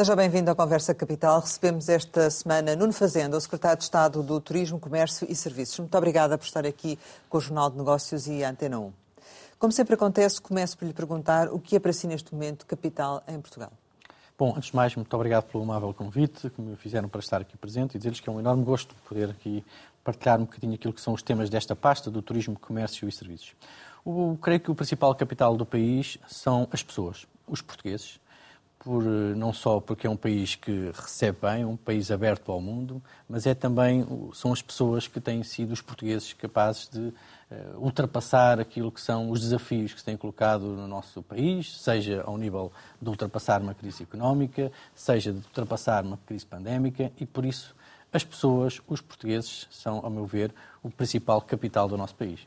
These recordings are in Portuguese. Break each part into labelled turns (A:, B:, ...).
A: Seja bem-vindo à Conversa Capital. Recebemos esta semana Nuno Fazenda, o Secretário de Estado do Turismo, Comércio e Serviços. Muito obrigada por estar aqui com o Jornal de Negócios e a Antena 1. Como sempre acontece, começo por lhe perguntar o que é para si neste momento capital em Portugal.
B: Bom, antes de mais, muito obrigado pelo amável convite que me fizeram para estar aqui presente e dizer-lhes que é um enorme gosto poder aqui partilhar um bocadinho aquilo que são os temas desta pasta do turismo, comércio e serviços. O, creio que o principal capital do país são as pessoas, os portugueses, por, eh, não só porque é um país que recebe bem, um país aberto ao mundo, mas é também são as pessoas que têm sido os portugueses capazes de uh, ultrapassar aquilo que são os desafios que se têm colocado no nosso país, seja ao nível de ultrapassar uma crise económica, seja de ultrapassar uma crise pandémica, e por isso as pessoas, os portugueses, são, ao meu ver, o principal capital do nosso país.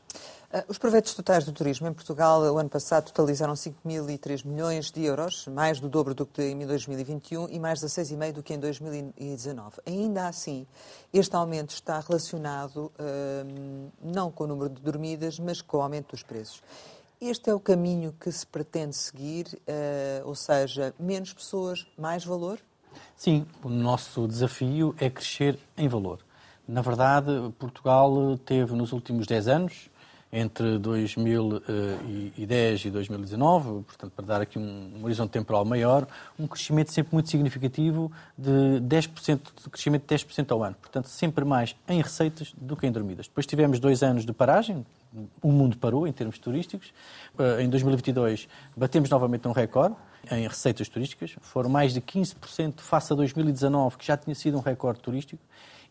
A: Ah, os proveitos totais do turismo em Portugal, o ano passado, totalizaram 5.003 milhões de euros, mais do dobro do que em 2021 e mais 16,5 do que em 2019. Ainda assim, este aumento está relacionado hum, não com o número de dormidas, mas com o aumento dos preços. Este é o caminho que se pretende seguir, uh, ou seja, menos pessoas, mais valor?
B: Sim, o nosso desafio é crescer em valor. Na verdade, Portugal teve nos últimos 10 anos entre 2010 e 2019, portanto, para dar aqui um, horizonte temporal maior, um crescimento sempre muito significativo de 10%, de crescimento de 10% ao ano. Portanto, sempre mais em receitas do que em dormidas. Depois tivemos dois anos de paragem, o mundo parou em termos turísticos. Eh, em 2022 batemos novamente um recorde em receitas turísticas, foram mais de 15% face a 2019, que já tinha sido um recorde turístico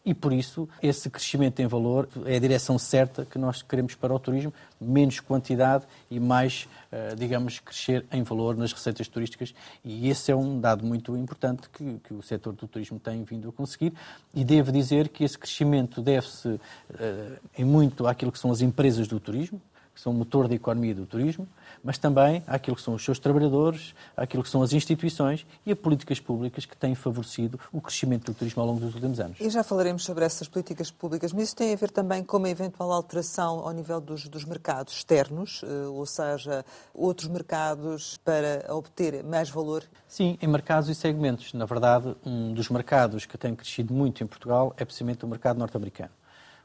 B: e por isso esse crescimento em valor é a direção certa que nós queremos para o turismo, menos quantidade e mais, eh, digamos, crescer em valor nas receitas turísticas. E esse é um dado muito importante que, que o setor do turismo tem vindo a conseguir. E devo dizer que esse crescimento deve-se eh, em muito àquilo que são as empresas do turismo, que são o motor da economia do turismo, mas também àquilo que são os seus trabalhadores, àquilo que são as instituições e a políticas públicas que têm favorecido o crescimento do turismo ao longo dos últimos anos.
A: E já falaremos sobre essas políticas públicas, mas isso tem a ver também com uma eventual alteração ao nível dos, dos mercados externos, eh, ou seja, outros mercados para obter mais valor?
B: Sim, em mercados e segmentos. Na verdade, um dos mercados que tem crescido muito em Portugal é precisamente o mercado norte-americano.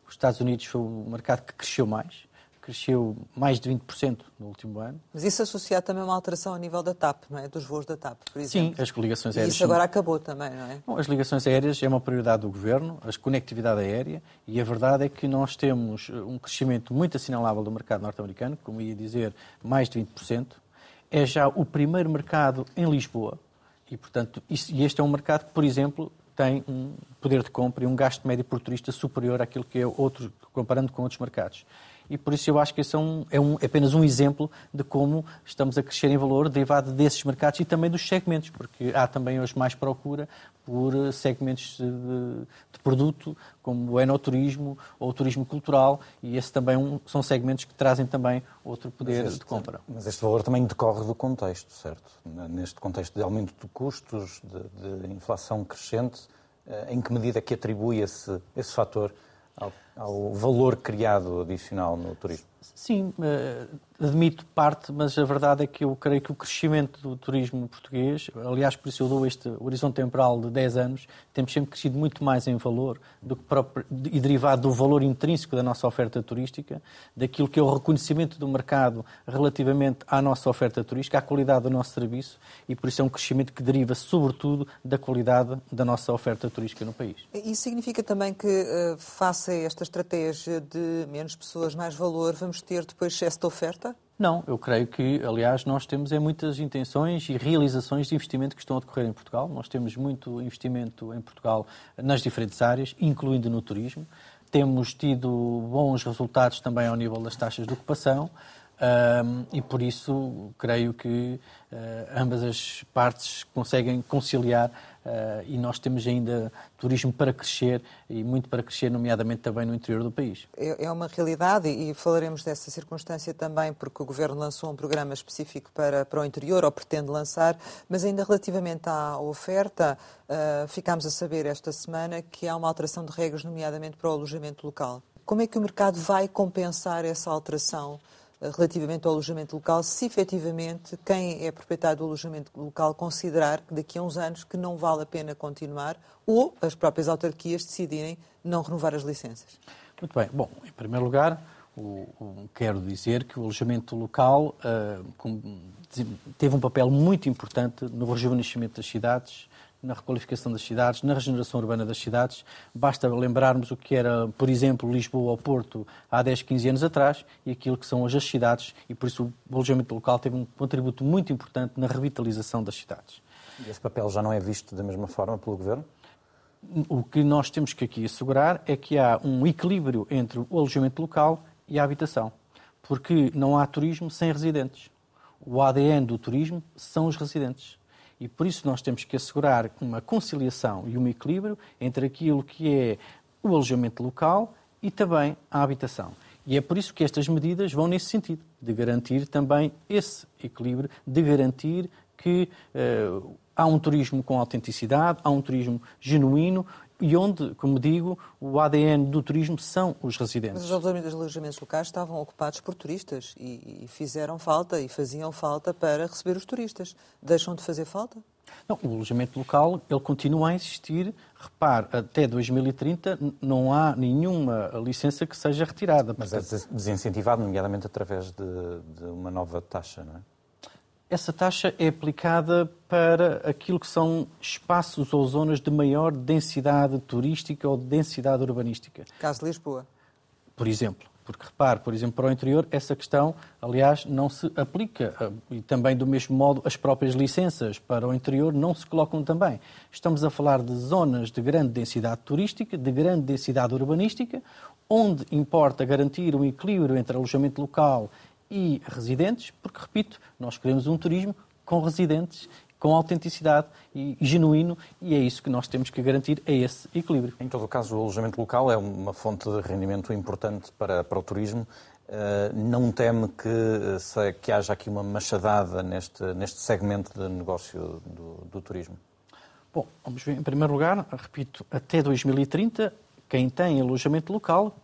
B: Os Estados Unidos foi o mercado que cresceu mais, cresceu mais de 20% no último ano.
A: Mas isso associado também a uma alteração a nível da TAP, não é? Dos voos da TAP, por exemplo.
B: Sim, as ligações aéreas.
A: E isso agora acabou também, não é?
B: Bom, as ligações aéreas é uma prioridade do Governo, a conectividade aérea, e a verdade é que nós temos uh, um crescimento muito assinalável do mercado norte-americano, como ia dizer, mais de 20%. É já o primeiro mercado em Lisboa, e, portanto, e este é um mercado que, por exemplo, tem um poder de compra e um gasto médio por turista superior àquilo que é outro, comparando com outros mercados e por isso eu acho que esse é, um, é, um, é apenas um exemplo de como estamos a crescer em valor derivado desses mercados e também dos segmentos, porque há também hoje mais procura por segmentos de, de produto, como o enoturismo ou o turismo cultural, e esse também um, são segmentos que trazem também outro poder este, de compra.
C: Mas este valor também decorre do contexto, certo? Neste contexto de aumento de custos, de, de inflação crescente, eh, em que medida é que atribui esse, esse fator ao, ao valor criado adicional no turismo?
B: Sim, eh, admito parte, mas a verdade é que eu creio que o crescimento do turismo português, aliás, por isso eu dou este horizonte temporal de 10 anos, temos sempre crescido muito mais em valor do que próprio, e derivado do valor intrínseco da nossa oferta turística, daquilo que é o reconhecimento do mercado relativamente à nossa oferta turística, à qualidade do nosso serviço, e por isso é um crescimento que deriva, sobretudo, da qualidade da nossa oferta turística no país.
A: Isso significa também que, eh, face a esta estratégia de menos pessoas, mais valor, vamos ter depois excesso de oferta?
B: Não, eu creio que, aliás, nós temos é, muitas intenções e realizações de investimento que estão a decorrer em Portugal. Nós temos muito investimento em Portugal nas diferentes áreas, incluindo no turismo. Temos tido bons resultados também ao nível das taxas de ocupação. Um, e por isso creio que uh, ambas as partes conseguem conciliar uh, e nós temos ainda turismo para crescer e muito para crescer, nomeadamente também no interior do país.
A: É, é uma realidade e falaremos dessa circunstância também porque o Governo lançou um programa específico para, para o interior, ou pretende lançar, mas ainda relativamente à oferta, uh, ficámos a saber esta semana que há uma alteração de regras, nomeadamente para o alojamento local. Como é que o mercado vai compensar essa alteração? Relativamente ao alojamento local, se efetivamente quem é proprietário do alojamento local considerar que daqui a uns anos que não vale a pena continuar ou as próprias autarquias decidirem não renovar as licenças.
B: Muito bem. Bom, em primeiro lugar, o, o, quero dizer que o alojamento local uh, com, teve um papel muito importante no rejuvenescimento das cidades, na requalificação das cidades, na regeneração urbana das cidades. Basta lembrarmos o que era, por exemplo, Lisboa ou Porto há 10, 15 anos atrás e aquilo que são hoje as cidades, e por isso o alojamento local teve um contributo muito importante na revitalização das cidades.
C: E esse papel já não é visto da mesma forma pelo Governo?
B: O que nós temos que aqui assegurar é que há um equilíbrio entre o alojamento local e a habitação, porque não há turismo sem residentes. O ADN do turismo são os residentes. E por isso nós temos que assegurar uma conciliação e um equilíbrio entre aquilo que é o alojamento local e também a habitação. E é por isso que estas medidas vão nesse sentido, de garantir também esse equilíbrio, de garantir que uh, há um turismo com autenticidade, há um turismo genuíno e onde, como digo, o ADN do turismo são os residentes.
A: Mas os alojamentos locais estavam ocupados por turistas e, e, fizeram falta e faziam falta para receber os turistas. Deixam de fazer falta?
B: Não, o alojamento local ele continua a existir. Repare, até 2030 não há nenhuma licença que seja retirada.
C: Mas é desincentivado, nomeadamente através de, de uma nova taxa, não é?
B: Essa taxa é aplicada para aquilo que são espaços ou zonas de maior densidade turística ou densidade urbanística.
A: Caso de Lisboa.
B: Por exemplo. Porque repare, por exemplo, para o interior, essa questão, aliás, não se aplica. E também, do mesmo modo, as próprias licenças para o interior não se colocam também. Estamos a falar de zonas de grande densidade turística, de grande densidade urbanística, onde importa garantir um equilíbrio entre alojamento local e residentes, porque, repito, nós queremos um turismo com residentes, com autenticidade e genuíno, e é isso que nós temos que garantir, é esse equilíbrio.
C: Em todo o caso, o alojamento local é uma fonte de rendimento importante para, para o turismo. Uh, não teme que, eh, se, que haja aqui uma machadada neste, neste segmento de negócio do, do turismo?
B: Bom, vamos ver. Em primeiro lugar, repito, até 2030, quem tem alojamento local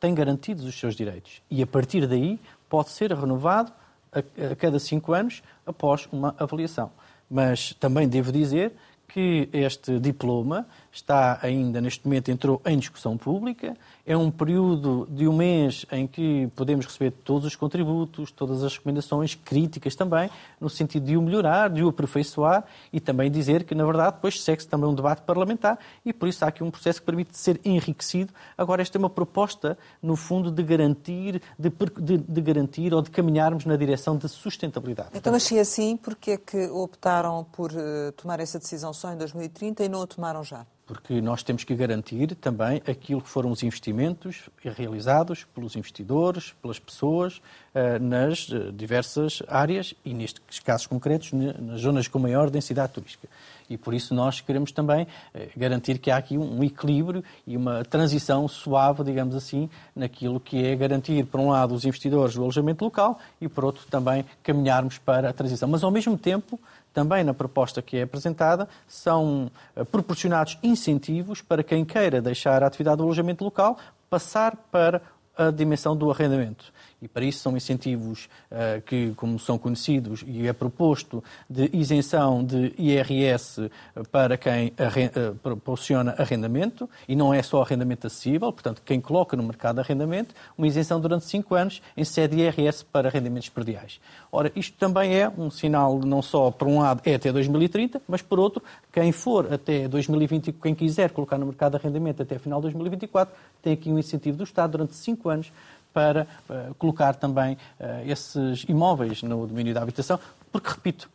B: tem garantidos os seus direitos. E a partir daí pode ser renovado a, a cada cinco anos após uma avaliação. Mas também devo dizer que este diploma está ainda, neste momento, entrou em discussão pública. É um período de um mês em que podemos receber todos os contributos, todas as recomendações, críticas também, no sentido de o melhorar, de o aperfeiçoar e também dizer que, na verdade, depois segue-se também um debate parlamentar e, por isso, há aqui um processo que permite ser enriquecido. Agora, esta é uma proposta, no fundo, de garantir, de, de, de garantir ou de caminharmos na direção da sustentabilidade.
A: Então, é assim, porquê é que optaram por uh, tomar essa decisão só em 2030 e não a tomaram já?
B: Porque nós temos que garantir também aquilo que foram os investimentos realizados pelos investidores, pelas pessoas, eh, nas eh, diversas áreas e, nestes casos concretos, nas zonas com maior densidade turística. E por isso nós queremos também eh, garantir que há aqui um equilíbrio e uma transição suave, digamos assim, naquilo que é garantir, por um lado, os investidores do alojamento local e, por outro, também caminharmos para a transição. Mas, ao mesmo tempo, também na proposta que é apresentada, são eh, proporcionados incentivos para quem queira deixar a atividade do alojamento local passar para a dimensão do arrendamento. E para isso são incentivos uh, que, como são conhecidos, e é proposto de isenção de IRS para quem uh, proporciona arrendamento, e não é só arrendamento acessível, portanto, quem coloca no mercado arrendamento, uma isenção durante 5 anos em sede IRS para arrendamentos perdiais. Ora, isto também é um sinal, não só, por um lado, é até 2030, mas por outro, quem for até 2020, quem quiser colocar no mercado arrendamento até final de 2024, tem aqui um incentivo do Estado durante 5 anos para uh, colocar também uh, esses imóveis no domínio da habitação, porque, repito,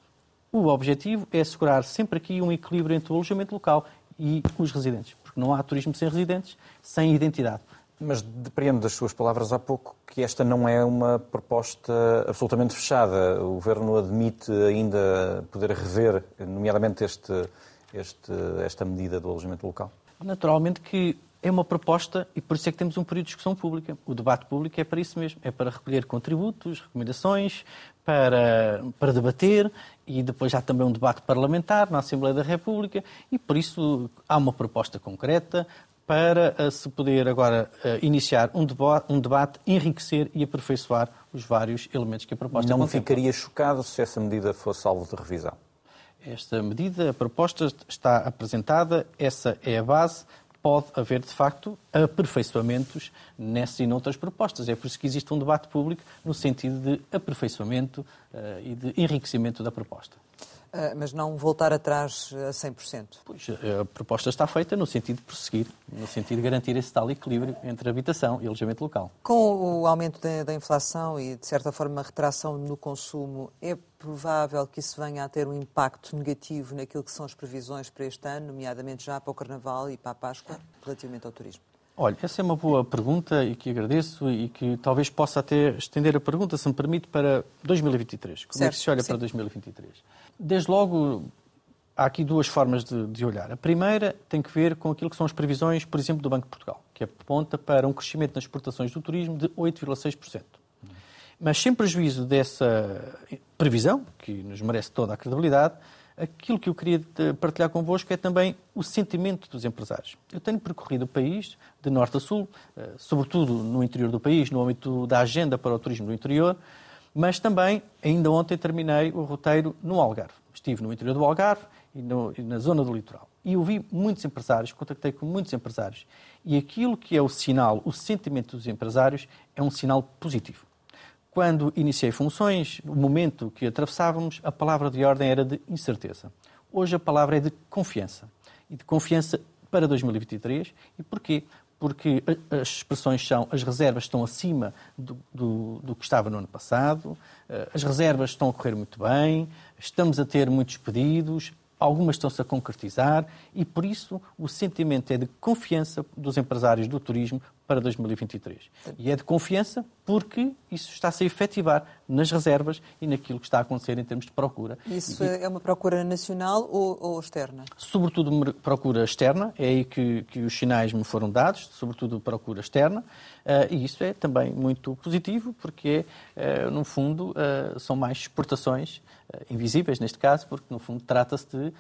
B: o objetivo é assegurar sempre aqui um equilíbrio entre o alojamento local e os residentes, porque não há turismo sem residentes, sem identidade.
C: Mas depreendo das suas palavras há pouco que esta não é uma proposta absolutamente fechada. O Governo admite ainda poder rever, nomeadamente, este, este, esta medida do alojamento local?
B: Naturalmente que é uma proposta e por isso é que temos um período de discussão pública. O debate público é para isso mesmo, é para recolher contributos, recomendações, para, para debater e depois há também um debate parlamentar na Assembleia da República e por isso há uma proposta concreta para eh, se poder agora uh, iniciar um, deba um debate, enriquecer e aperfeiçoar os vários elementos que a proposta
C: Não
B: contempla.
C: ficaria chocado se essa medida fosse alvo de revisão?
B: Esta medida, a proposta está apresentada, essa é a base. Pode haver, de facto, aperfeiçoamentos nessas e noutras propostas. É por isso que existe um debate público no sentido de aperfeiçoamento uh, e de enriquecimento da proposta.
A: Uh, mas não voltar atrás a 100%?
B: Pois, a proposta está feita no sentido de prosseguir, no sentido de garantir esse tal equilíbrio entre habitação e alojamento local.
A: Com o aumento da, da inflação e, de certa forma, a retração no consumo, é provável que isso venha a ter um impacto negativo naquilo que são as previsões para este ano, nomeadamente já para o Carnaval e para a Páscoa, relativamente ao turismo?
B: Olha, essa é uma boa pergunta e que agradeço e que talvez possa até estender a pergunta, se me permite, para 2023. Como certo, é que se olha sim. para 2023? Desde logo, há aqui duas formas de, de, olhar. A primeira tem que ver com aquilo que são as previsões, por exemplo, do Banco de Portugal, que aponta para um crescimento nas exportações do turismo de 8,6%. Mas sem prejuízo dessa previsão, que nos merece toda a credibilidade, aquilo que eu queria partilhar convosco é também o sentimento dos empresários. Eu tenho percorrido o país, de norte a sul, eh, sobretudo no interior do país, no âmbito da agenda para o turismo do interior, mas também, ainda ontem, terminei o roteiro no Algarve. Estive no interior do Algarve e, no, e na zona do litoral. E ouvi muitos empresários, contactei com muitos empresários, e aquilo que é o sinal, o sentimento dos empresários, é um sinal positivo. Quando iniciei funções, no momento que atravessávamos, a palavra de ordem era de incerteza. Hoje a palavra é de confiança. E de confiança para 2023. E porquê? Porque as expressões são as reservas estão acima do, do, do, que estava no ano passado, eh, as reservas estão a correr muito bem, estamos a ter muitos pedidos, algumas estão-se a concretizar e, por isso, o sentimento é de confiança dos empresários do turismo para 2023. E é de confiança porque isso está-se a efetivar nas reservas e naquilo que está a acontecer em termos de procura.
A: Isso e, é uma procura nacional ou, ou, externa?
B: Sobretudo procura externa, é aí que, que os sinais me foram dados, sobretudo procura externa, uh, e isso é também muito positivo porque, uh, no fundo, uh, são mais exportações invisíveis, neste caso, porque, no fundo, trata-se de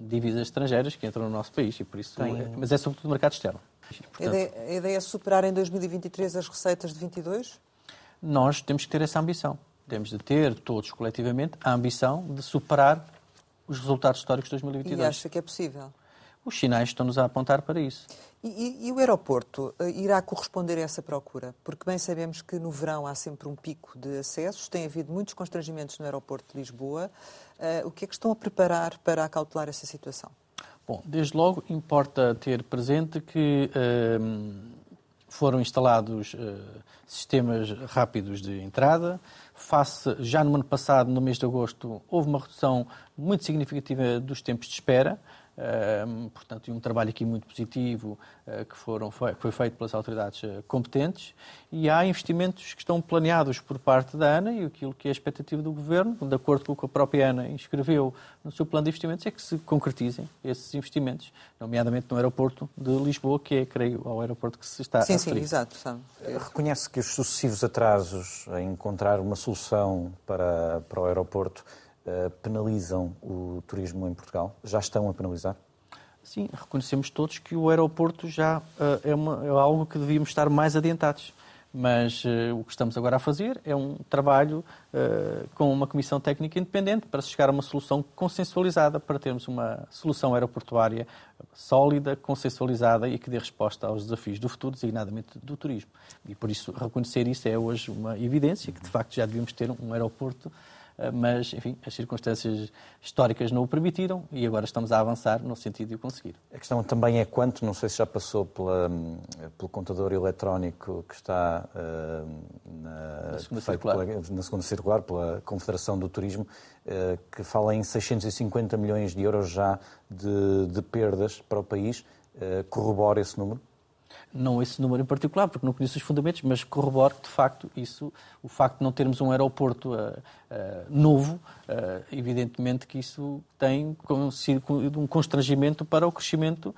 B: divisas estrangeiras que entram no nosso país, e por isso, é, mas é sobretudo mercado externo.
A: Portanto, a, ideia, a ideia é superar em 2023 as receitas de 22?
B: Nós temos que ter essa ambição. Temos de ter, todos coletivamente, a ambição de superar os resultados históricos de 2022.
A: E acha que é possível?
B: Os sinais estão-nos a apontar para isso.
A: E, e, e, o aeroporto uh, irá corresponder a essa procura? Porque bem sabemos que no verão há sempre um pico de acessos, tem havido muitos constrangimentos no aeroporto de Lisboa. Uh, o que é que estão a preparar para acautelar essa situação?
B: Bom, desde logo importa ter presente que uh, foram instalados uh, sistemas rápidos de entrada. Face, já no ano passado, no mês de agosto, houve uma redução muito significativa dos tempos de portanto, um trabalho aqui muito positivo uh, que, foram, foi, foi, feito pelas autoridades uh, competentes e há investimentos que estão planeados por parte da ANA e aquilo que é a expectativa do Governo, de acordo com o que a própria ANA inscreveu no seu plano de investimentos, é que se concretizem esses investimentos, nomeadamente no aeroporto de Lisboa, que é, creio, ao aeroporto que se está
A: sim,
B: a
A: Sim, sim, exato. Sabe.
C: Reconhece que os sucessivos atrasos em encontrar uma solução para, para o aeroporto eh, penalizam o turismo em Portugal? Já estão a penalizar?
B: Sim, reconhecemos todos que o aeroporto já uh, é, uma, é, algo que devíamos estar mais adiantados. Mas uh, o que estamos agora a fazer é um trabalho uh, com uma comissão técnica independente para chegar a uma solução consensualizada, para termos uma solução aeroportuária sólida, consensualizada e que dê resposta aos desafios do futuro, designadamente do turismo. E por isso reconhecer isso é hoje uma evidência, que de facto já devíamos ter um aeroporto eh, mas, enfim, as circunstâncias históricas não o permitiram e agora estamos a avançar no sentido de o conseguir.
C: A questão também é quanto, não sei se já passou pela, pelo contador eletrónico que está uh, na,
B: na, segunda circular.
C: Pela, na segunda circular, pela Confederação do Turismo, uh, que fala em 650 milhões de euros já de, de perdas para o país. Uh, corrobora esse número?
B: Não esse número em particular, porque não conheço os fundamentos, mas corroboro que, de facto, isso, o facto de não termos um aeroporto uh, uh, novo, uh, evidentemente que isso tem sido um constrangimento para o crescimento,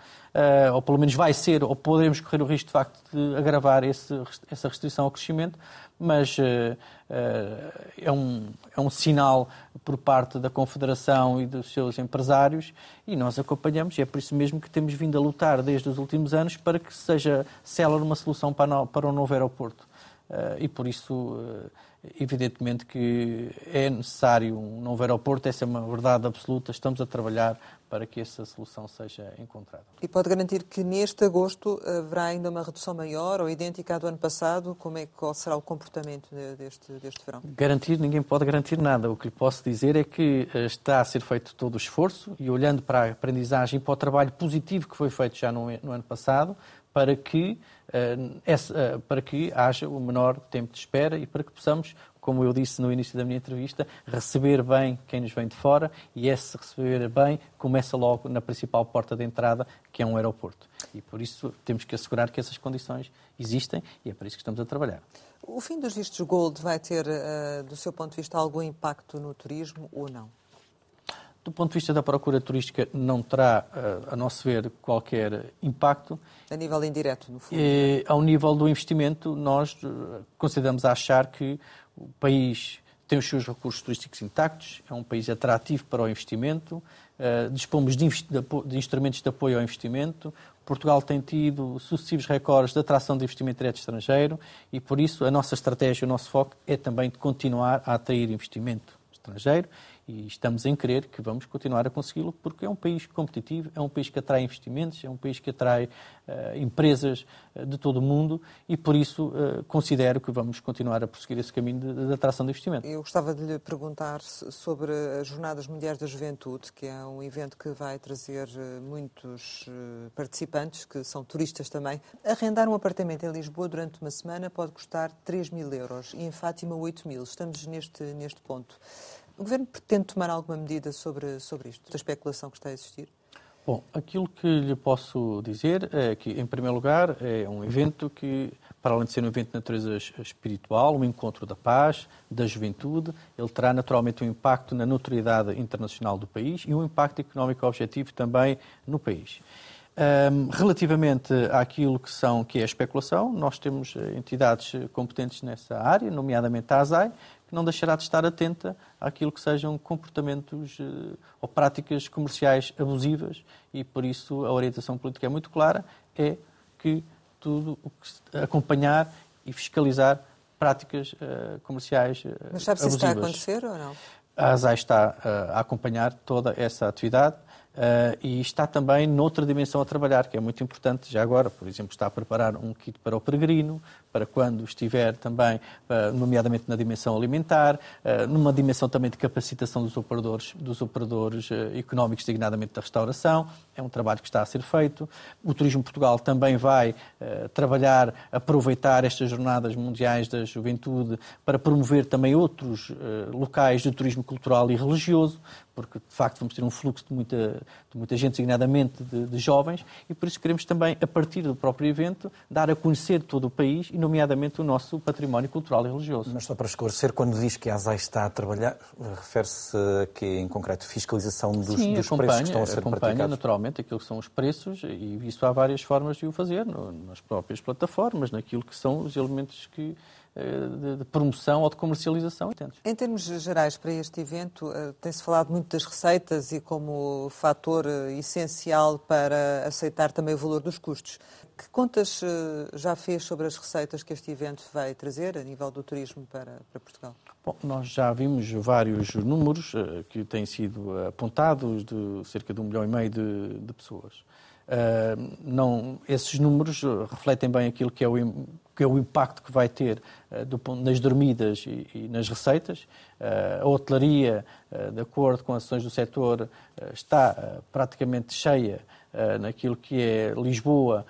B: ou pelo menos vai ser, ou poderemos correr o risco, de facto, de agravar esse, essa restrição ao crescimento, mas é, um, é um sinal por parte da Confederação e dos seus empresários e nós acompanhamos, e é por isso mesmo que temos vindo a lutar desde os últimos anos para que seja célere uma solução para, para o novo aeroporto. e por isso evidentemente que é necessário um novo aeroporto, essa é uma verdade absoluta, estamos a trabalhar para que essa solução seja encontrada.
A: E pode garantir que neste agosto haverá ainda uma redução maior ou idêntica à do ano passado? Como é, qual será o comportamento deste, deste verão?
B: Garantir, ninguém pode garantir nada. O que lhe posso dizer é que eh, está a ser feito todo o esforço e olhando para a aprendizagem e para o trabalho positivo que foi feito já no, no ano passado, para que, uh, para que haja o menor tempo de espera e para que possamos, como eu disse no início da minha entrevista, receber bem quem nos vem de fora e esse receber bem começa logo na principal porta de entrada, que é um aeroporto. E por isso temos que assegurar que essas condições existem e é para isso que estamos a trabalhar.
A: O fim dos vistos Gold vai ter, uh, do seu ponto de vista, algum impacto no turismo ou não?
B: Do ponto de vista da procura turística, não terá, eh, a nosso ver, qualquer impacto.
A: A nível indireto, no fundo?
B: E, ao nível do investimento, nós eh, consideramos achar que o país tem os seus recursos turísticos intactos, é um país atrativo para o investimento, eh, dispomos de, de instrumentos de apoio ao investimento, Portugal tem tido sucessivos recordes de atração de investimento direto estrangeiro e, por isso, a nossa estratégia, o nosso foco é também de continuar a atrair investimento estrangeiro e estamos em crer que vamos continuar a consegui-lo porque é um país competitivo, é um país que atrai investimentos, é um país que atrai uh, empresas uh, de todo o mundo e por isso uh, considero que vamos continuar a prosseguir esse caminho de, de, atração de investimento.
A: Eu gostava de lhe perguntar sobre as Jornadas Mundiais da Juventude, que é um evento que vai trazer muitos participantes, que são turistas também. Arrendar um apartamento em Lisboa durante uma semana pode custar 3 mil euros e em Fátima 8 mil. Estamos neste, neste ponto. O Governo pretende tomar alguma medida sobre, sobre isto, da especulação que está a existir?
B: Bom, aquilo que lhe posso dizer é que, em primeiro lugar, é um evento que, para além de ser um evento de natureza espiritual, um encontro da paz, da juventude, ele terá naturalmente um impacto na notoriedade internacional do país e um impacto económico objetivo também no país. Um, relativamente àquilo que, são, que é a especulação, nós temos eh, entidades competentes nessa área, nomeadamente a ASAI, não deixará de estar atenta àquilo que sejam comportamentos uh, ou práticas comerciais abusivas e, por isso, a orientação política é muito clara, é que tudo o que acompanhar e fiscalizar práticas uh, comerciais uh,
A: Mas sabe
B: se
A: está a acontecer ou não?
B: A ASAI está a acompanhar toda essa atividade Uh, e está também noutra dimensão a trabalhar, que é muito importante já agora. Por exemplo, está a preparar um kit para o peregrino, para quando estiver também, uh, nomeadamente na dimensão alimentar, uh, numa dimensão também de capacitação dos operadores, dos operadores económicos, designadamente da restauração. É um trabalho que está a ser feito. O Turismo Portugal também vai trabalhar, aproveitar estas jornadas mundiais da juventude para promover também outros locais de turismo cultural e religioso, porque de facto vamos ter um fluxo de muita, de muita gente, designadamente de, de, jovens, e por isso queremos também, a partir do próprio evento, dar a conhecer todo o país nomeadamente, o nosso património cultural e religioso.
C: Mas só para esclarecer, quando diz que a ASAI está a trabalhar, refere-se a que, em concreto, fiscalização dos,
B: Sim,
C: dos preços que estão a ser
B: acompanha,
C: praticados?
B: naturalmente, aquilo que são os preços, e isso há várias formas de o fazer, nas próprias plataformas, naquilo que são os elementos que eh, de, promoção ou de comercialização.
A: Em termos gerais, para este evento, eh, tem-se falado muito das receitas e como fator eh, essencial para aceitar também o valor dos custos. Que contas já fez sobre as receitas que este evento vai trazer a nível do turismo para, para Portugal?
B: Bom, nós já vimos vários números que têm sido apontados de cerca de um milhão e meio de, de pessoas. Uh, não, esses números refletem bem aquilo que é o, que é o impacto que vai ter uh, do, nas dormidas e, e nas receitas. Uh, a hotelaria, de acordo com ações do setor, está praticamente cheia naquilo que é Lisboa,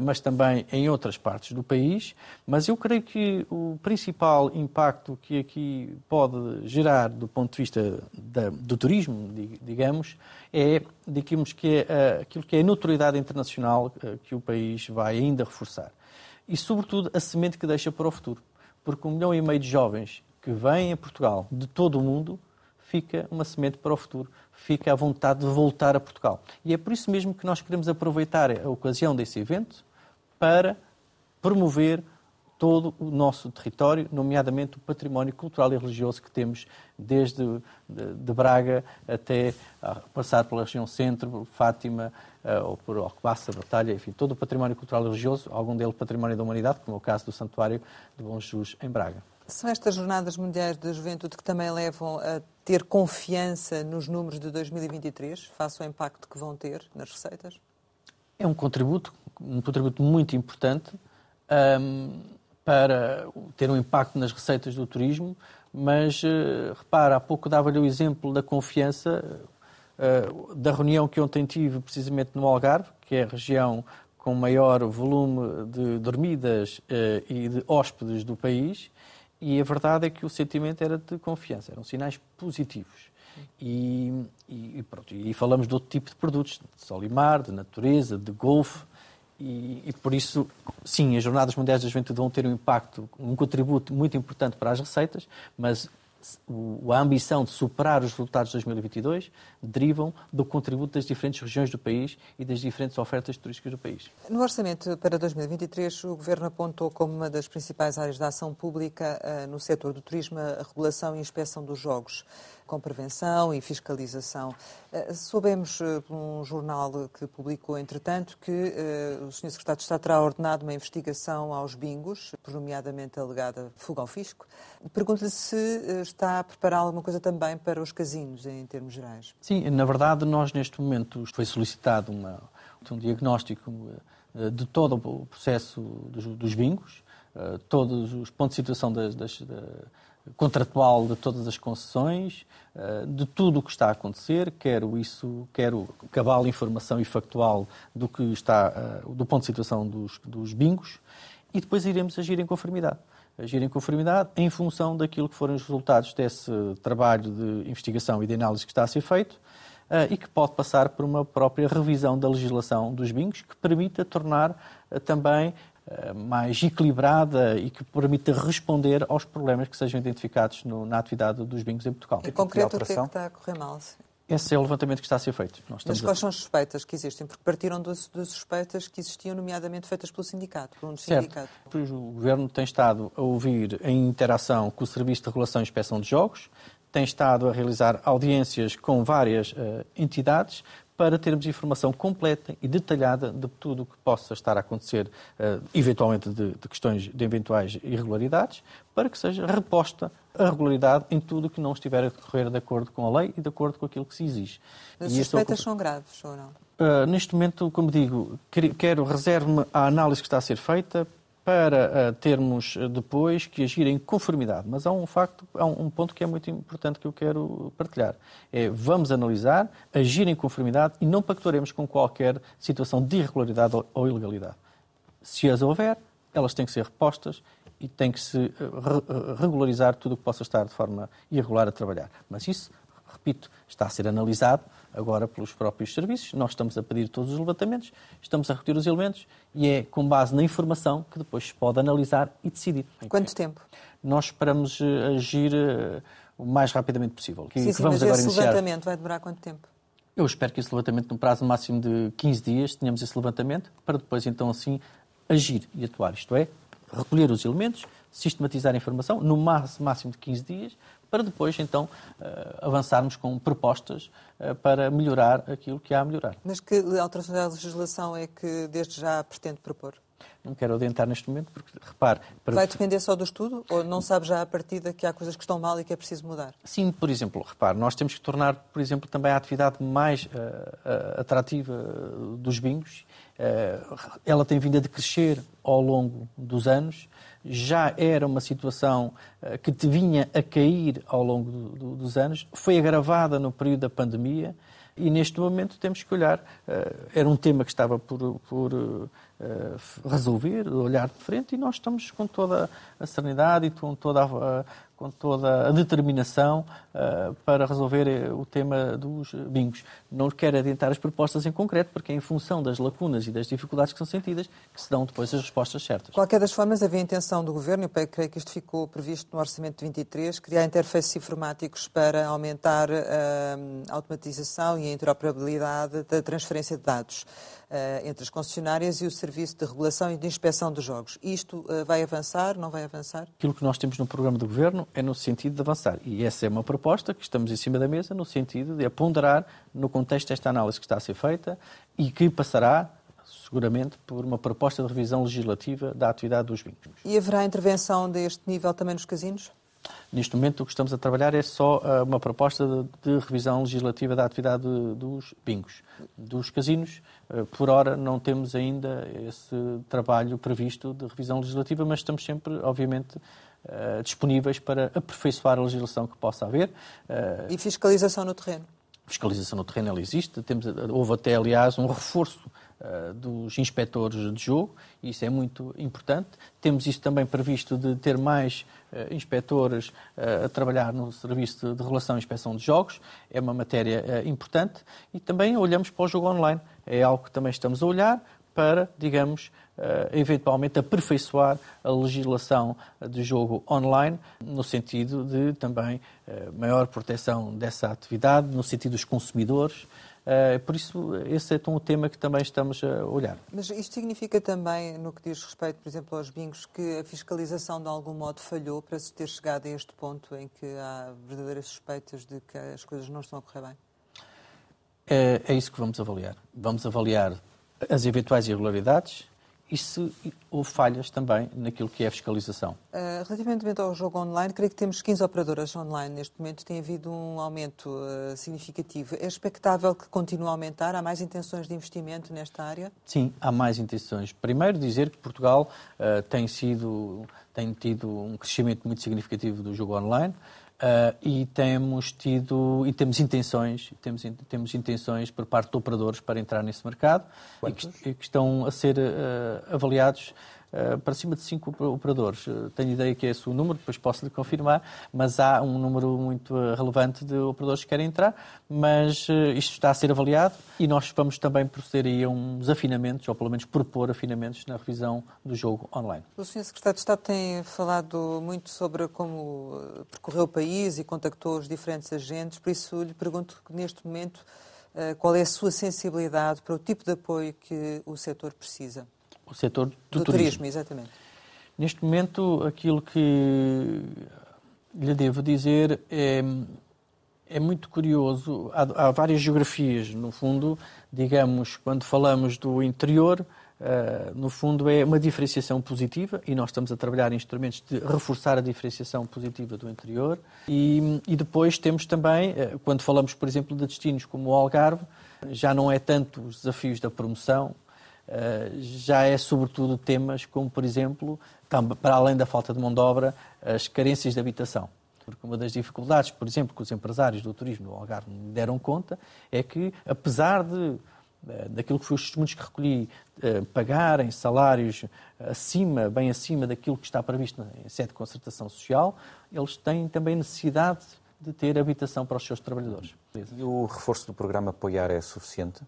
B: mas também em outras partes do país. Mas eu creio que o principal impacto que aqui pode gerar do ponto de vista da, do turismo, digamos, é digamos, que é, aquilo que é a notoriedade internacional que o país vai ainda reforçar e, sobretudo, a semente que deixa para o futuro. Porque um milhão e meio de jovens que vêm a Portugal de todo o mundo fica uma semente para o futuro, fica a vontade de voltar a Portugal. E é por isso mesmo que nós queremos aproveitar a ocasião desse evento para promover todo o nosso território, nomeadamente o património cultural e religioso que temos desde de, Braga até passar pela região centro, Fátima, ou por Alcobaça, Batalha, enfim, todo o património cultural e religioso, algum dele património da humanidade, como é o caso do Santuário de Bom Jesus em Braga.
A: São estas Jornadas Mundiais da Juventude que também levam a ter confiança nos números de 2023, face ao impacto que vão ter nas receitas?
B: É um contributo, um contributo muito importante. Um, para ter um impacto nas receitas do turismo, mas uh, repara, há pouco dava-lhe o exemplo da confiança uh, da reunião que ontem tive precisamente no Algarve, que é a região com maior volume de dormidas uh, e de hóspedes do país, e a verdade é que o sentimento era de confiança, eram sinais positivos. E, e, pronto, e falamos de outro tipo de produtos, de sol e mar, de natureza, de golfe, e, e, por isso, sim, as Jornadas Mundiais da Juventude vão ter um impacto, um contributo muito importante para as receitas, mas a ambição de superar os resultados de 2022 derivam do contributo das diferentes regiões do país e das diferentes ofertas turísticas do país.
A: No orçamento para 2023, o Governo apontou como uma das principais áreas da ação pública eh, no setor do turismo a regulação e inspeção dos jogos com prevenção e fiscalização. Eh, soubemos eh, por um jornal que publicou, entretanto, que uh, o Sr. Secretário de Estado terá ordenado uma investigação aos bingos, nomeadamente alegada fuga ao fisco. Pergunto-lhe se está a preparar alguma coisa também para os casinos, em termos gerais.
B: Sim, na verdade, nós neste momento foi solicitado uma, um diagnóstico de todo o processo dos, dos bingos, todos os pontos de situação das, das, contratual de todas as concessões, eh, de tudo o que está a acontecer, quero isso, quero cabal informação e factual do que está, eh, do ponto de situação dos, dos bingos, e depois iremos agir em conformidade. Agir em conformidade em função daquilo que forem os resultados desse trabalho de investigação e de análise que está a ser feito, eh, e que pode passar por uma própria revisão da legislação dos bingos, que permita tornar também mais equilibrada e que permita responder aos problemas que sejam identificados no, na atividade dos bingos em Portugal.
A: Em concreto, o que é que está a correr mal?
B: Esse é o levantamento que está a ser feito.
A: Mas quais a... são as suspeitas que existem? Porque partiram das, suspeitas que existiam, nomeadamente feitas pelo sindicato, por um certo. sindicato.
B: O Governo tem estado a ouvir em interação com o Serviço de Regulação e Inspeção de Jogos, tem estado a realizar audiências com várias uh, entidades para termos informação completa e detalhada de tudo o que possa estar a acontecer, uh, eventualmente de, de, questões de eventuais irregularidades, para que seja reposta a regularidade em tudo o que não estiver a decorrer de acordo com a lei e de acordo com aquilo que se exige.
A: As suspeitas é são graves ou não?
B: Uh, neste momento, como digo, quero reservo-me à análise que está a ser feita para uh, termos eh, depois que agir em conformidade. Mas há um facto, há um, ponto que é muito importante que eu quero partilhar. É vamos analisar, agir em conformidade e não pactuaremos com qualquer situação de irregularidade ou, ou ilegalidade. Se as houver, elas têm que ser repostas e tem que se eh, regularizar tudo o que possa estar de forma irregular a trabalhar. Mas isso, repito, está a ser analisado agora pelos próprios serviços. Nós estamos a pedir todos os levantamentos, estamos a repetir os elementos e é com base na informação que depois se pode analisar e decidir.
A: Quanto tempo?
B: Nós esperamos eh, agir eh, o mais rapidamente possível.
A: Que, sim, sim, vamos mas agora esse iniciar... levantamento vai demorar quanto tempo?
B: Eu espero que esse levantamento, num prazo máximo de 15 dias, tenhamos esse levantamento para depois, então, assim, agir e atuar. Isto é, recolher os elementos, sistematizar a informação, no máximo de 15 dias, para depois, então, eh, avançarmos com propostas eh, para melhorar aquilo que há a melhorar.
A: Mas que alterações da legislação é que desde já pretende propor?
B: Não quero adiantar neste momento, porque, repare...
A: Para... Vai depender só do estudo? Ou não sabe já à partida que há coisas que estão mal e que é preciso mudar?
B: Sim, por exemplo, repare, nós temos que tornar, por exemplo, também a atividade mais uh, atrativa dos bingos. Uh, ela tem vindo a decrescer ao longo dos anos já era uma situação eh, que vinha a cair ao longo do, do, dos anos, foi agravada no período da pandemia e neste momento temos que olhar. Eh, era um tema que estava por, por eh, resolver, olhar de frente e nós estamos com toda a serenidade e com toda a, com toda a determinação uh, para resolver eh, o tema dos bingos. Não quero adiantar as propostas em concreto, porque é em função das lacunas e das dificuldades que são sentidas que se dão depois as respostas certas.
A: Qualquer das formas, havia intenção do Governo, e creio que isto ficou previsto no Orçamento de 23, criar interfaces informáticos para aumentar uh, a automatização e a interoperabilidade da transferência de dados uh, entre as concessionárias e o Serviço de Regulação e de Inspeção dos Jogos. Isto vai avançar, não vai avançar?
B: Aquilo que nós temos no programa do Governo é no sentido de avançar. E essa é uma proposta que estamos em cima da mesa no sentido de ponderar no contexto desta análise que está a ser feita e que passará seguramente por uma proposta de revisão legislativa da atividade dos bingos.
A: E haverá intervenção deste nível também nos casinos?
B: Neste momento, o que estamos a trabalhar é só uh, uma proposta de, de, revisão legislativa da atividade de, dos bingos. Dos casinos, uh, por hora, não temos ainda esse trabalho previsto de revisão legislativa, mas estamos sempre, obviamente, uh, disponíveis para aperfeiçoar a legislação que possa haver.
A: E fiscalização no terreno?
B: Fiscalização no terreno ela existe. Temos, houve até, aliás, um reforço dos inspectores de jogo, e isso é muito importante. Temos isso também previsto de ter mais uh, inspectores uh, a trabalhar no Serviço de Relação e Inspeção de Jogos, é uma matéria uh, importante. E também olhamos para o jogo online, é algo que também estamos a olhar para, digamos, eventualmente aperfeiçoar a legislação de jogo online, no sentido de também maior proteção dessa atividade, no sentido dos consumidores, Uh, por isso, esse é um tema que também estamos a olhar.
A: Mas isto significa também, no que diz respeito, por exemplo, aos bingos, que a fiscalização de algum modo falhou para se ter chegado a este ponto em que há verdadeiras suspeitas de que as coisas não estão a correr bem?
B: É, é isso que vamos avaliar. Vamos avaliar as eventuais irregularidades, e se houve falhas também naquilo que é a fiscalização.
A: Uh, relativamente ao jogo online, creio que temos 15 operadoras online neste momento, tem havido um aumento uh, significativo. É expectável que continue a aumentar? Há mais intenções de investimento nesta área?
B: Sim, há mais intenções. Primeiro dizer que Portugal uh, tem sido tem tido um crescimento muito significativo do jogo online. Uh, e temos tido e temos intenções temos temos intenções por parte de operadores para entrar nesse mercado e que, e que, estão a ser uh, avaliados eh, para cima de cinco operadores. Eh, tenho ideia que é esse o número, depois posso lhe confirmar, mas há um número muito eh, relevante de operadores que querem entrar, mas isto está a ser avaliado e nós vamos também proceder a uns afinamentos, ou pelo menos propor afinamentos na revisão do jogo online.
A: O Sr. Secretário de Estado tem falado muito sobre como percorreu o país e contactou os diferentes agentes, por isso lhe pergunto neste momento qual é a sua sensibilidade para o tipo de apoio que o setor precisa
B: o setor do,
A: do turismo. turismo. Exatamente.
B: Neste momento, aquilo que lhe devo dizer é, é muito curioso. Há, há, várias geografias, no fundo, digamos, quando falamos do interior, uh, no fundo é uma diferenciação positiva e nós estamos a trabalhar em instrumentos de reforçar a diferenciação positiva do interior. E, e depois temos também, uh, quando falamos, por exemplo, de destinos como o Algarve, já não é tanto os desafios da promoção, já é sobretudo temas como, por exemplo, para além da falta de mão de obra, as carências de habitação. Porque uma das dificuldades, por exemplo, que os empresários do turismo do Algarve me deram conta é que, apesar de eh, daquilo que foi os testemunhos que recolhi, eh, pagarem salários acima, bem acima daquilo que está previsto em sede de concertação social, eles têm também necessidade de ter habitação para os seus trabalhadores.
C: E o reforço do programa Apoiar é suficiente?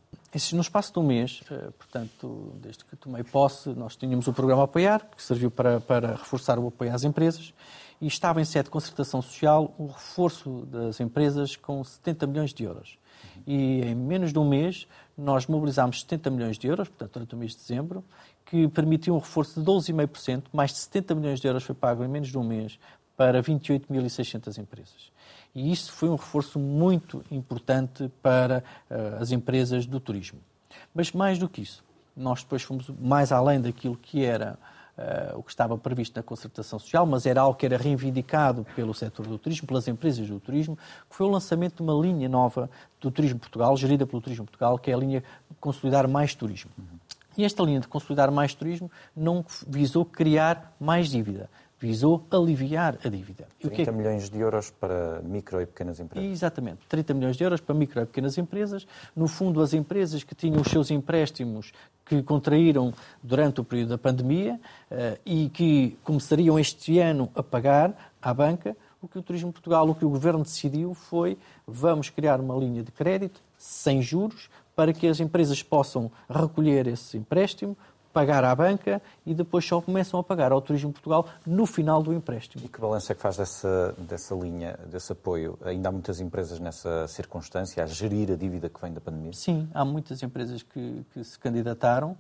B: No espaço de um mês, eh, portanto, desde que tomei posse, nós tínhamos o programa Apoiar, que serviu para, para reforçar o apoio às empresas, e estava em sede de concertação social o reforço das empresas com 70 milhões de euros. E em menos de um mês nós mobilizámos 70 milhões de euros, portanto, durante o mês de dezembro, que permitiu um reforço de 12,5%, mais de 70 milhões de euros foi pago em menos de um mês para 28.600 empresas. E isso foi um reforço muito importante para uh, as empresas do turismo. Mas mais do que isso, nós depois fomos mais além daquilo que era uh, o que estava previsto na concertação social, mas era algo que era reivindicado pelo setor do turismo, pelas empresas do turismo, que foi o lançamento de uma linha nova do Turismo Portugal, gerida pelo Turismo Portugal, que é a linha Consolidar Mais Turismo. E esta linha de Consolidar Mais Turismo não visou criar mais dívida, visou aliviar a dívida.
C: 30 é que... milhões de euros para micro e pequenas empresas.
B: Exatamente, 30 milhões de euros para micro e pequenas empresas. No fundo, as empresas que tinham os seus empréstimos que contraíram durante o período da pandemia uh, e que começariam este ano a pagar à banca, o que o Turismo Portugal, o que o Governo decidiu foi vamos criar uma linha de crédito sem juros para que as empresas possam recolher esse empréstimo, pagar à banca e depois só começam a pagar ao Turismo Portugal no final do empréstimo.
C: E que balanço é que faz dessa, dessa linha, desse apoio? Ainda há muitas empresas nessa circunstância a gerir a dívida que vem da pandemia?
B: Sim, há muitas empresas que, que se candidataram.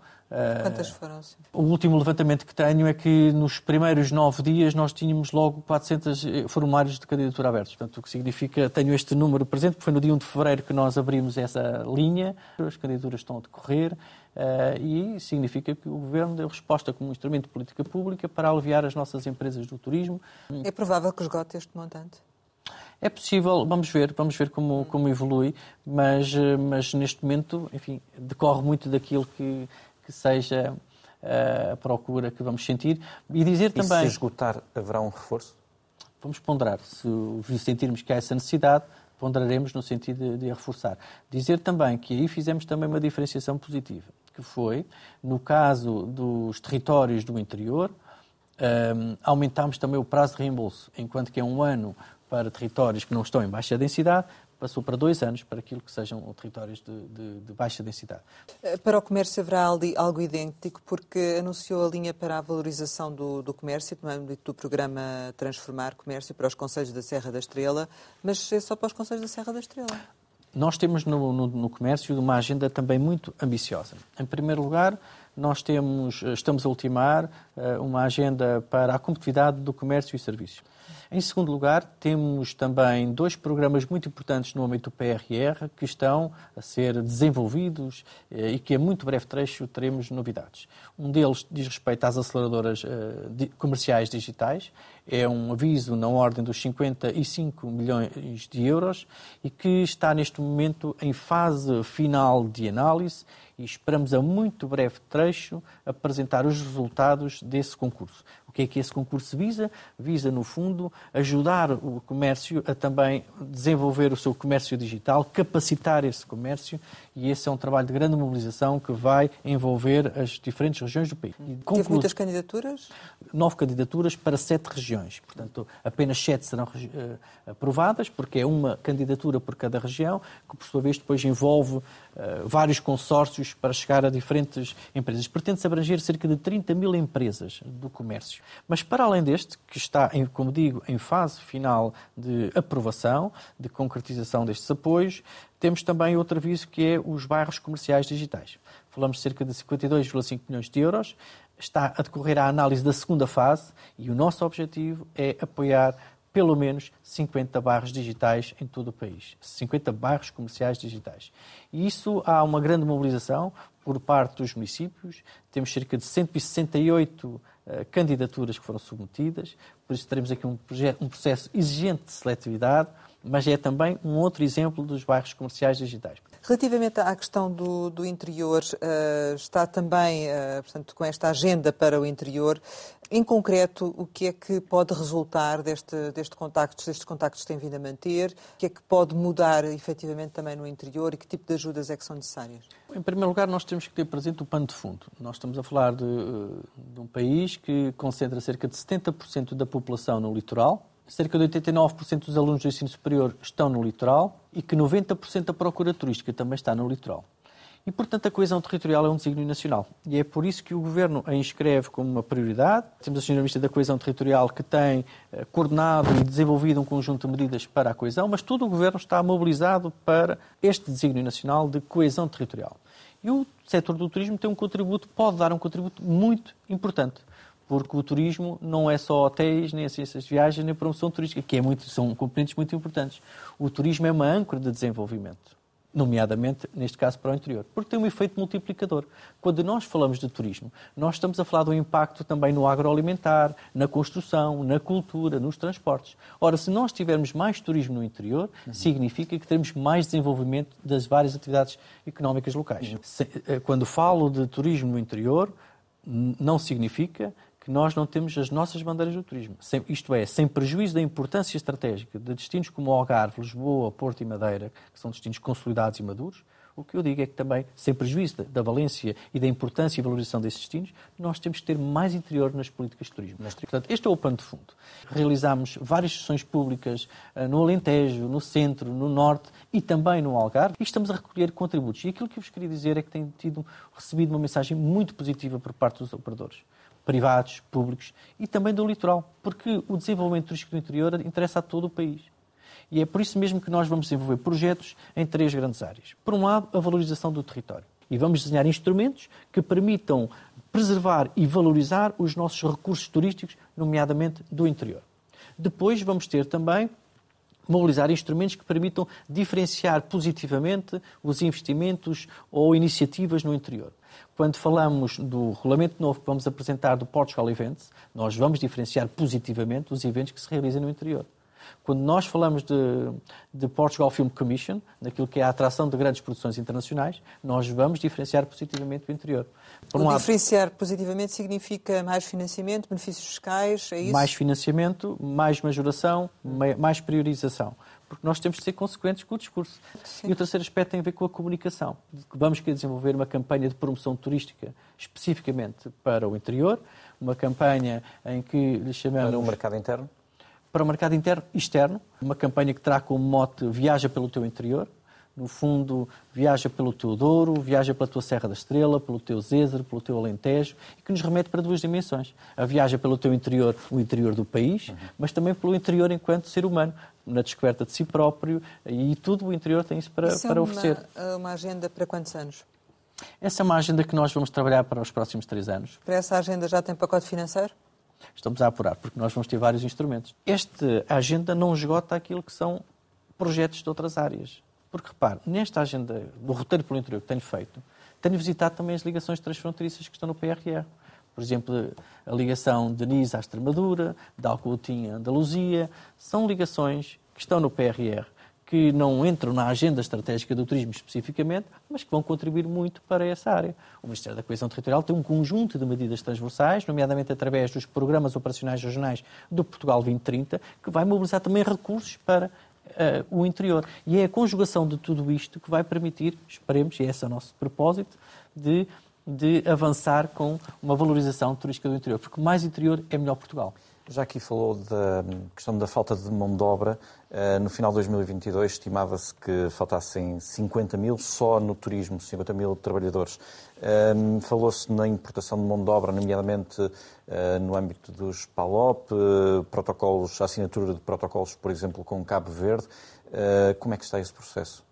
A: Quantas foram? Sim?
B: O último levantamento que tenho é que nos primeiros nove dias nós tínhamos logo 400 eh, formulários de candidatura abertos. Portanto, o que significa, tenho este número presente, porque foi no dia 1 de fevereiro que nós abrimos essa linha, as candidaturas estão a decorrer. Uh, e significa que o Governo deu resposta como um instrumento de política pública para aliviar as nossas empresas do turismo.
A: É provável que esgote este montante?
B: É possível, vamos ver, vamos ver como, como evolui, mas, eh, mas neste momento, enfim, decorre muito daquilo que, que seja uh, a procura que vamos sentir. E dizer
C: e
B: também...
C: se esgotar, haverá um reforço?
B: Vamos ponderar. Se sentirmos que há essa necessidade, ponderaremos no sentido de, de reforçar. Dizer também que aí fizemos também uma diferenciação positiva que foi, no caso dos territórios do interior, um, aumentámos também o prazo de reembolso, enquanto que é um ano para territórios que não estão em baixa densidade, passou para dois anos para aquilo que sejam territórios de, de, de, baixa densidade.
A: Eh, para o comércio haverá algo idêntico, porque anunciou a linha para a valorização do, do comércio, no âmbito do programa Transformar Comércio para os Conselhos da Serra da Estrela, mas é só para os Conselhos da Serra da Estrela.
B: Nós temos no, no, no, comércio uma agenda também muito ambiciosa. Em primeiro lugar, nós temos, estamos a ultimar uh, uma agenda para a competitividade do comércio e serviços. Em segundo lugar, temos também dois programas muito importantes no âmbito do PRR que estão a ser desenvolvidos uh, e que a muito breve trecho teremos novidades. Um deles diz respeito às aceleradoras comerciais digitais é um aviso na ordem dos 55 milhões de euros e que está neste momento em fase final de análise e esperamos a muito breve trecho apresentar os resultados desse concurso. O que é que esse concurso visa? Visa, no fundo, ajudar o comércio a também desenvolver o seu comércio digital, capacitar esse comércio e esse é um trabalho de grande mobilização que vai envolver as diferentes regiões do país.
A: Conclu... Teve muitas candidaturas?
B: Nove candidaturas para sete regiões. Portanto, apenas sete serão uh, aprovadas, porque é uma candidatura por cada região, que por sua vez depois envolve uh, vários consórcios para chegar a diferentes empresas. Pretende-se abranger cerca de 30 mil empresas do comércio. Mas para além deste, que está, como digo, em fase final de aprovação, de concretização destes apoios, temos também outro aviso que é os bairros comerciais digitais. Falamos de cerca de 52,5 milhões de euros. Está a decorrer a análise da segunda fase e o nosso objetivo é apoiar pelo menos 50 bairros digitais em todo o país. 50 bairros comerciais digitais. E isso há uma grande mobilização por parte dos municípios. Temos cerca de 168 uh, candidaturas que foram submetidas, por isso teremos aqui um, um processo exigente de seletividade mas é também um outro exemplo dos bairros comerciais digitais.
A: Relativamente à questão do, do interior, uh, está também, uh, portanto, com esta agenda para o interior, em concreto, o que é que pode resultar deste, deste contacto, destes contactos que têm vindo a manter? O que é que pode mudar efetivamente também no interior e que tipo de ajudas é que são necessárias?
B: Em primeiro lugar, nós temos que ter presente o pano de fundo. Nós estamos a falar de, de um país que concentra cerca de 70% da população no litoral, cerca de 89% dos alunos do ensino superior estão no litoral e que 90% da procura turística também está no litoral. E, portanto, a coesão territorial é um desígnio nacional. E é por isso que o Governo a inscreve como uma prioridade. Temos a Sra. Ministra da Coesão Territorial que tem eh, coordenado e desenvolvido um conjunto de medidas para a coesão, mas todo o Governo está mobilizado para este desígnio nacional de coesão territorial. E o setor do turismo tem um contributo, pode dar um contributo muito importante porque o turismo não é só hotéis, nem assistências de viagem, nem promoção turística, que é muito, são componentes muito importantes. O turismo é uma âncora de desenvolvimento, nomeadamente, neste caso, para o interior, porque tem um efeito multiplicador. Quando nós falamos de turismo, nós estamos a falar do impacto também no agroalimentar, na construção, na cultura, nos transportes. Ora, se nós tivermos mais turismo no interior, uhum. significa que teremos mais desenvolvimento das várias atividades económicas locais. Uhum. Quando falo de turismo no interior, não significa que nós não temos as nossas bandeiras do turismo. Sem, isto é, sem prejuízo da importância estratégica de destinos como Algarve, Lisboa, Porto e Madeira, que são destinos consolidados e maduros, o que eu digo é que também, sem prejuízo da valência e da importância e valorização desses destinos, nós temos que ter mais interior nas políticas de turismo. Portanto, este é o pano de fundo. Realizámos várias sessões públicas uh, no Alentejo, no Centro, no Norte e também no Algarve e estamos a recolher contributos. E aquilo que eu vos queria dizer é que tem tido, recebido uma mensagem muito positiva por parte dos operadores privados, públicos e também do litoral, porque o desenvolvimento turístico do interior interessa a todo o país. E é por isso mesmo que nós vamos desenvolver projetos em três grandes áreas. Por um lado, a valorização do território. E vamos desenhar instrumentos que permitam preservar e valorizar os nossos recursos turísticos, nomeadamente do interior. Depois vamos ter também mobilizar instrumentos que permitam diferenciar positivamente os investimentos ou iniciativas no interior. Quando falamos do regulamento novo que vamos apresentar do Portugal Events, nós vamos diferenciar positivamente os eventos que se realizam no interior. Quando nós falamos de, de, Portugal Film Commission, naquilo que é a atração de grandes produções internacionais, nós vamos diferenciar positivamente o interior.
A: Por um diferenciar lado, positivamente significa mais financiamento, benefícios fiscais, é isso?
B: Mais financiamento, mais majoração, mais priorização. Porque nós temos de ser consequentes com o discurso. Sim. E o terceiro aspecto tem a ver com a comunicação. Vamos querer desenvolver uma campanha de promoção turística especificamente para o interior, uma campanha em que lhe chamamos...
C: Para o mercado interno?
B: para o mercado interno e externo, uma campanha que terá como mote Viaja pelo teu interior, no fundo, viaja pelo teu Douro, viaja pela tua Serra da Estrela, pelo teu Zézer, pelo teu Alentejo, e que nos remete para duas dimensões. A viaja pelo teu interior, o interior do país, uhum. mas também pelo interior enquanto ser humano, na descoberta de si próprio, e tudo o interior tem isso para, isso para
A: é uma,
B: oferecer.
A: É uma agenda para quantos anos?
B: Essa é uma agenda que nós vamos trabalhar para os próximos três anos.
A: Para essa agenda já tem pacote financeiro?
B: Estamos a apurar, porque nós vamos ter vários instrumentos. Esta agenda não esgota aquilo que são projetos de outras áreas. Porque, repare, nesta agenda do roteiro pelo interior que tenho feito, tenho visitado também as ligações transfronteiriças que estão no PRR. Por exemplo, a ligação de Nice à Extremadura, de Alcoutinho à Andaluzia, são ligações que estão no PRR que não entram na agenda estratégica do turismo especificamente, mas que vão contribuir muito para essa área. O Ministério da Coesão Territorial tem um conjunto de medidas transversais, nomeadamente através dos programas operacionais regionais do Portugal 2030, que vai mobilizar também recursos para uh, o interior. E é a conjugação de tudo isto que vai permitir, esperemos, e esse é o nosso propósito, de, de avançar com uma valorização turística do interior, porque mais interior é melhor Portugal.
C: Já aqui falou da questão da falta de mão de obra. Eh, no final de 2022 estimava-se que faltassem 50 mil só no turismo, 50 mil trabalhadores. Ehm, falou-se na importação de mão de obra, nomeadamente eh, no âmbito dos PALOP, eh, protocolos, assinatura de protocolos, por exemplo, com Cabo Verde. Como é que está esse processo?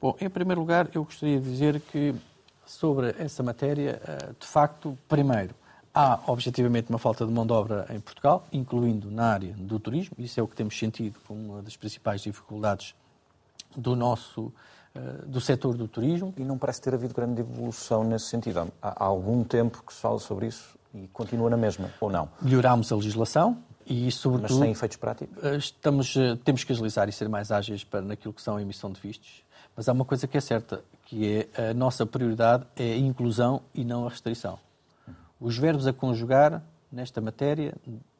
B: Bom, em primeiro lugar, eu gostaria de dizer que sobre essa matéria, de facto, primeiro, Há, objetivamente, uma falta de mão de obra em Portugal, incluindo na área do turismo. Isso é o que temos sentido como uma das principais dificuldades do nosso eh, do setor do turismo.
C: E não parece ter havido grande evolução nesse sentido. Há algum tempo que se fala sobre isso e continua na mesma, ou não?
B: Melhorámos a legislação e, sobretudo...
C: Mas sem efeitos práticos?
B: Eh, estamos, eh, temos que agilizar e ser mais ágeis para, naquilo que são a emissão de vistos. Mas há uma coisa que é certa, que é a nossa prioridade é a inclusão e não a restrição. Os verbos a conjugar nesta matéria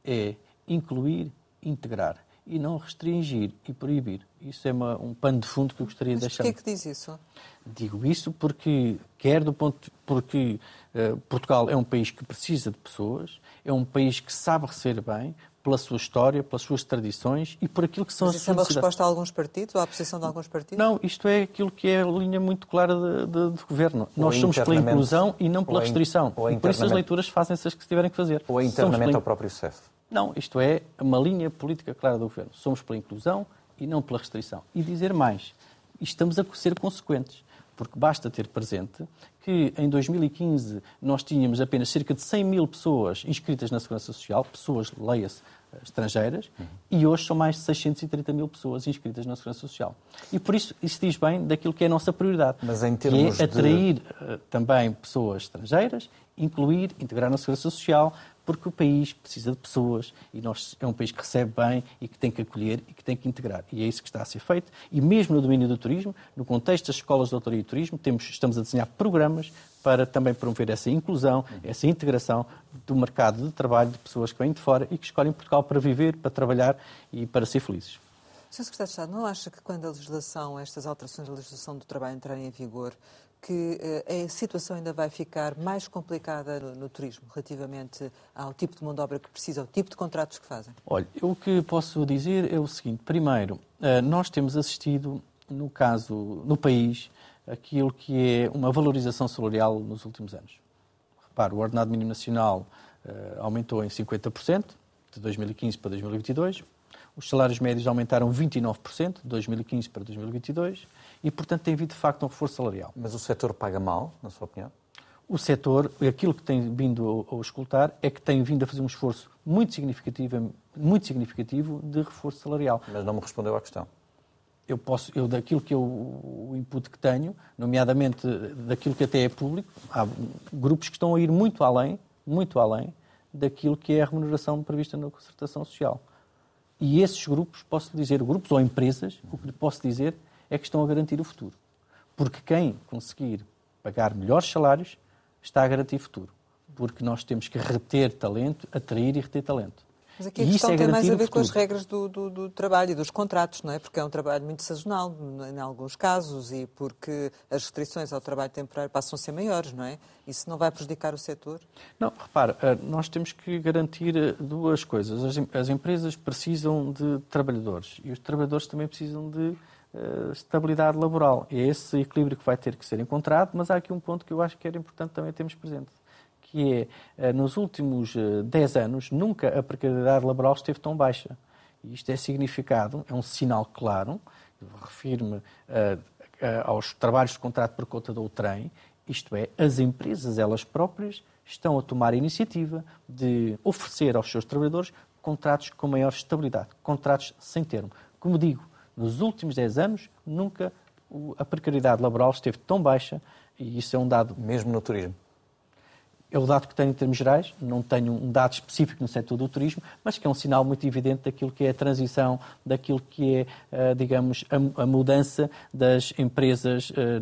B: é incluir, integrar e não restringir e proibir. Isso é uma, um pano de fundo que eu gostaria
A: Mas
B: de deixar.
A: Mas porquê que diz isso?
B: Digo isso porque, quer do ponto porque uh, Portugal é um país que precisa de pessoas, é um país que sabe receber bem, pela sua história, pelas suas tradições e por aquilo que são
A: Mas
B: as
A: isso é uma resposta a alguns partidos, ou à posição de alguns partidos?
B: Não, isto é aquilo que é a linha muito clara de, de, de governo. Ou Nós somos pela inclusão e não pela restrição. Ou e por isso as leituras fazem-se as que se tiverem que fazer.
C: Ou é internamente ao próprio CEF?
B: Não, isto é uma linha política clara do governo. Somos pela inclusão e não pela restrição. E dizer mais, estamos a ser consequentes porque basta ter presente que em 2015 nós tínhamos apenas cerca de 100 mil pessoas inscritas na Segurança Social, pessoas, leia-se, estrangeiras, uhum. e hoje são mais de 630 mil pessoas inscritas na Segurança Social. E por isso isso diz bem daquilo que é a nossa prioridade,
C: Mas em termos
B: que é atrair de... Eh, também pessoas estrangeiras incluir, integrar na segurança social, porque o país precisa de pessoas e nós é um país que recebe bem e que tem que acolher e que tem que integrar. E é isso que está a ser feito. E mesmo no domínio do turismo, no contexto das escolas de autoria e turismo, temos, estamos a desenhar programas para também promover essa inclusão, essa integração do mercado de trabalho de pessoas que vêm de fora e que escolhem Portugal para viver, para trabalhar e para ser felizes.
A: Sr. Secretário de Estado, não acha que quando a legislação, estas alterações da legislação do trabalho entrarem em vigor, que uh, a situação ainda vai ficar mais complicada no, no, turismo, relativamente ao tipo de mão de obra que precisa, ao tipo de contratos que fazem?
B: Olha, o que posso dizer é o seguinte. Primeiro, uh, nós temos assistido, no caso, no país, aquilo que é uma valorização salarial nos últimos anos. Repare, o ordenado mínimo nacional uh, aumentou em 50%, de 2015 para 2022. Os salários médios aumentaram 29%, de 2015 para 2022 e, portanto, tem havido de facto um reforço salarial.
C: Mas o setor paga mal, na sua opinião?
B: O setor, aquilo que tem vindo a, escutar é que tem vindo a fazer um esforço muito significativo, muito significativo de reforço salarial.
C: Mas não me respondeu à questão.
B: Eu posso, eu daquilo que eu, o input que tenho, nomeadamente daquilo que até é público, há grupos que estão a ir muito além, muito além daquilo que é a remuneração prevista na concertação social. E esses grupos, posso dizer, grupos ou empresas, o que lhe posso dizer é que estão a garantir o futuro. Porque quem conseguir pagar melhores salários está a garantir futuro. Porque nós temos que reter talento, atrair e reter talento.
A: Mas aqui a e questão é tem mais a ver com as regras do, do, do, trabalho e dos contratos, não é? Porque é um trabalho muito sazonal, em alguns casos, e porque as restrições ao trabalho temporário passam a ser maiores, não é? Isso não vai prejudicar o setor?
B: Não, repara, eh, nós temos que garantir eh, duas coisas. As, as empresas precisam de trabalhadores e os trabalhadores também precisam de uh, estabilidade laboral. É esse equilíbrio que vai ter que ser encontrado, mas há aqui um ponto que eu acho que era importante também termos presente que é, nos últimos 10 eh, anos, nunca a precariedade laboral esteve tão baixa. E isto é significado, é um sinal claro, refiro-me eh, aos trabalhos de contrato por conta do trem, isto é, as empresas, elas próprias, estão a tomar a iniciativa de oferecer aos seus trabalhadores contratos com maior estabilidade, contratos sem termo. Como digo, nos últimos 10 anos, nunca a precariedade laboral esteve tão baixa, e isso é um dado.
C: Mesmo no turismo?
B: É o dado que tenho em termos gerais, não tenho um dado específico no setor do turismo, mas que é um sinal muito evidente daquilo que é a transição, daquilo que é, eh, digamos, a, mudança das empresas eh,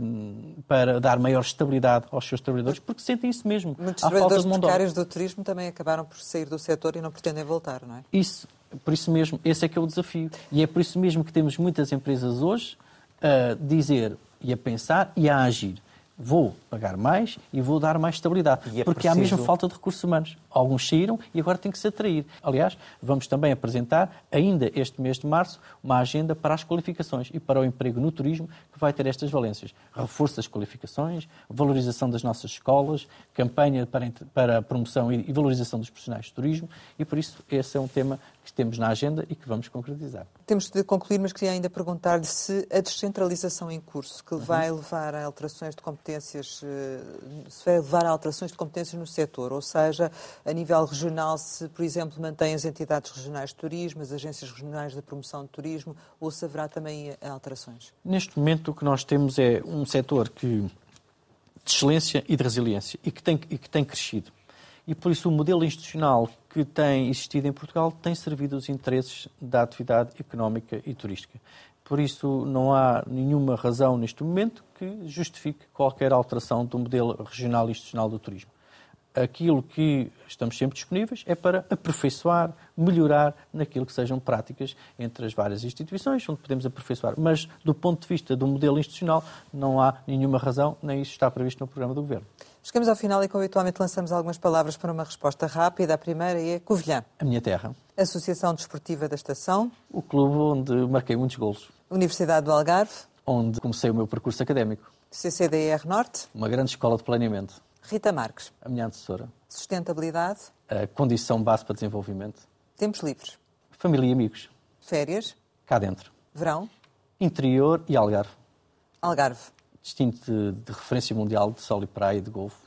B: para dar maior estabilidade aos seus trabalhadores, porque sentem isso mesmo.
A: Muitos trabalhadores precários do turismo também acabaram por sair do setor e não pretendem voltar, não é?
B: Isso, por isso mesmo, esse é que é o desafio. E é por isso mesmo que temos muitas empresas hoje a dizer e a pensar e a agir vou pagar mais e vou dar mais estabilidade. É porque preciso... há mesmo falta de recursos humanos. Alguns saíram e agora tem que se atrair. Aliás, vamos também apresentar, ainda este mês de março, uma agenda para as qualificações e para o emprego no turismo que vai ter estas valências. Reforço das qualificações, valorização das nossas escolas, campanha para, para a promoção e valorização dos profissionais de turismo e, por isso, esse é um tema que temos na agenda e que vamos concretizar.
A: Temos de concluir, mas queria ainda perguntar-lhe se a descentralização em curso, que uhum. vai levar a alterações de competências, eh, se vai levar a alterações de competências no setor, ou seja, a nível regional, se, por exemplo, mantém as entidades regionais de turismo, as agências regionais de promoção de turismo, ou se haverá também alterações?
B: Neste momento, o que nós temos é um setor que, de excelência e de resiliência e que tem, e que tem crescido. E por isso o modelo institucional que tem existido em Portugal tem servido os interesses da atividade económica e turística. Por isso não há nenhuma razão neste momento que justifique qualquer alteração do modelo regional e institucional do turismo aquilo que estamos sempre disponíveis é para aperfeiçoar, melhorar naquilo que sejam práticas entre as várias instituições, onde podemos aperfeiçoar. Mas, do ponto de vista do modelo institucional, não há nenhuma razão, nem isso está previsto no programa do Governo.
A: Chegamos ao final e, como habitualmente, lançamos algumas palavras para uma resposta rápida. A primeira é Covilhã.
B: A minha terra.
A: Associação Desportiva da Estação.
B: O clube onde marquei muitos golos.
A: Universidade do Algarve.
B: Onde comecei o meu percurso académico.
A: CCDR Norte.
B: Uma grande escola de planeamento.
A: Rita Marques.
B: A minha antecessora.
A: Sustentabilidade.
B: A condição base para desenvolvimento.
A: Tempos livres.
B: Família e amigos.
A: Férias.
B: Cá dentro.
A: Verão.
B: Interior e Algarve.
A: Algarve.
B: Destino de, de referência mundial de sol e praia e de golfo.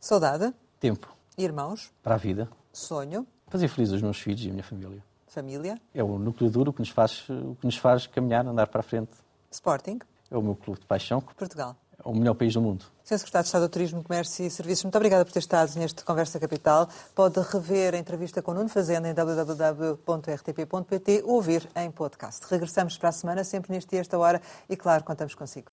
A: Saudade.
B: Tempo.
A: Irmãos.
B: Para a vida.
A: Sonho.
B: Fazer felizes os meus filhos e a minha família.
A: Família.
B: É o núcleo duro que nos faz, o que nos faz caminhar, andar para a frente.
A: Sporting.
B: É o meu clube de paixão.
A: Portugal
B: o melhor país do mundo.
A: Sr. Secretário de Estado do Turismo, Comércio e Serviços, muito obrigada por ter estado neste Conversa Capital. Pode rever a entrevista com Nuno Fazenda em www.rtp.pt ou ouvir em podcast. Regressamos para a semana, sempre neste dia, esta hora, e claro, contamos consigo.